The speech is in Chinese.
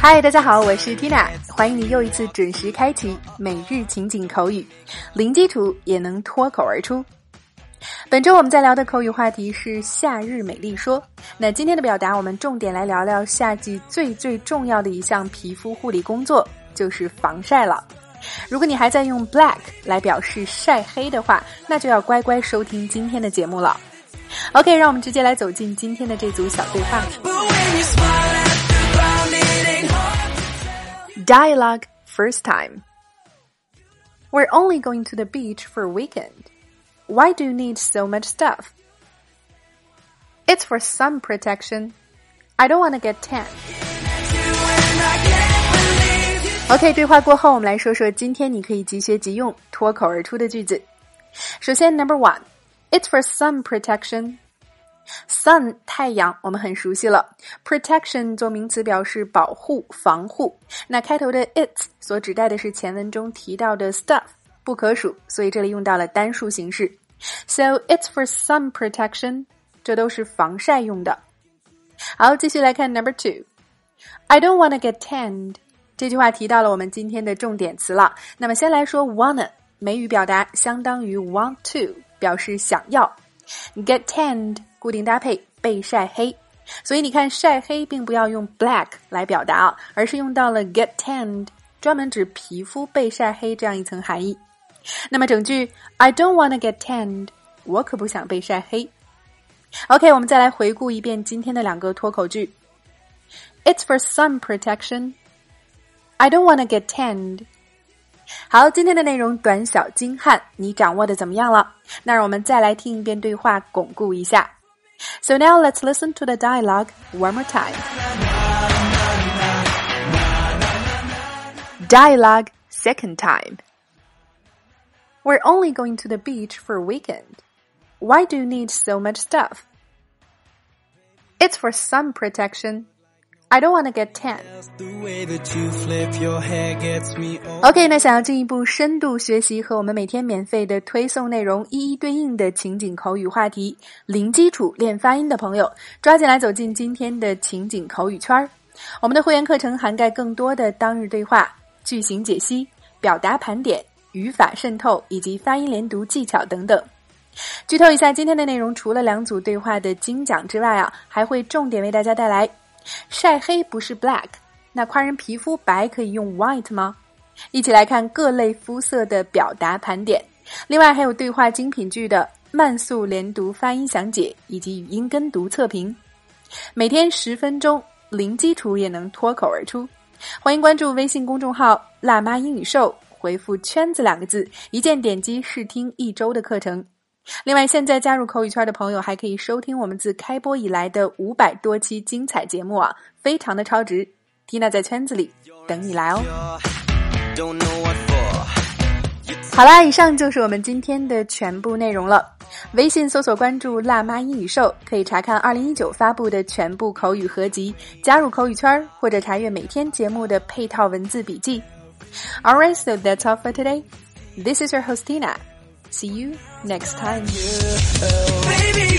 嗨，大家好，我是 Tina，欢迎你又一次准时开启每日情景口语，零基础也能脱口而出。本周我们在聊的口语话题是夏日美丽说。那今天的表达，我们重点来聊聊夏季最最重要的一项皮肤护理工作，就是防晒了。如果你还在用 black 来表示晒黑的话，那就要乖乖收听今天的节目了。OK，让我们直接来走进今天的这组小对话。Dialogue first time. We're only going to the beach for a weekend. Why do you need so much stuff? It's for sun protection. I don't want to get tan. OK，对话过后，我们来说说今天你可以即学即用、脱口而出的句子。首先，Number one，It's for sun protection。Sun 太阳，我们很熟悉了。Protection 做名词表示保护、防护。那开头的 it 所指代的是前文中提到的 stuff。不可数，所以这里用到了单数形式。So it's for sun protection，这都是防晒用的。好，继续来看 number two。I don't wanna get tanned。这句话提到了我们今天的重点词了。那么先来说 wanna，美语表达相当于 want to， 表示想要。Get tanned，固定搭配被晒黑。所以你看，晒黑并不要用 black 来表达啊，而是用到了 get tanned，专门指皮肤被晒黑这样一层含义。那么整句 I don't wanna get tanned，我可不想被晒黑。OK，我们再来回顾一遍今天的两个脱口句。It's for sun protection. I don't wanna get tanned. 好，今天的内容短小精悍，你掌握的怎么样了？那让我们再来听一遍对话，巩固一下。So now let's listen to the dialogue one more time. Dialogue second time. We're only going to the beach for a weekend. Why do you need so much stuff? It's for sun protection. I don't want to get tan. OK，那想要进一步深度学习和我们每天免费的推送内容一一对应的情景口语话题，零基础练发音的朋友，抓紧来走进今天的情景口语圈儿。我们的会员课程涵盖更多的当日对话、句型解析、表达盘点。语法渗透以及发音连读技巧等等。剧透一下，今天的内容除了两组对话的精讲之外啊，还会重点为大家带来晒黑不是 black，那夸人皮肤白可以用 white 吗？一起来看各类肤色的表达盘点。另外还有对话精品剧的慢速连读发音详解以及语音跟读测评。每天十分钟，零基础也能脱口而出。欢迎关注微信公众号“辣妈英语秀”。回复“圈子”两个字，一键点击试听一周的课程。另外，现在加入口语圈的朋友还可以收听我们自开播以来的五百多期精彩节目啊，非常的超值。缇娜在圈子里等你来哦。好啦，以上就是我们今天的全部内容了。微信搜索关注“辣妈英语秀”，可以查看二零一九发布的全部口语合集，加入口语圈或者查阅每天节目的配套文字笔记。Alright, so that's all for today. This is your host Tina. See you next time. Baby,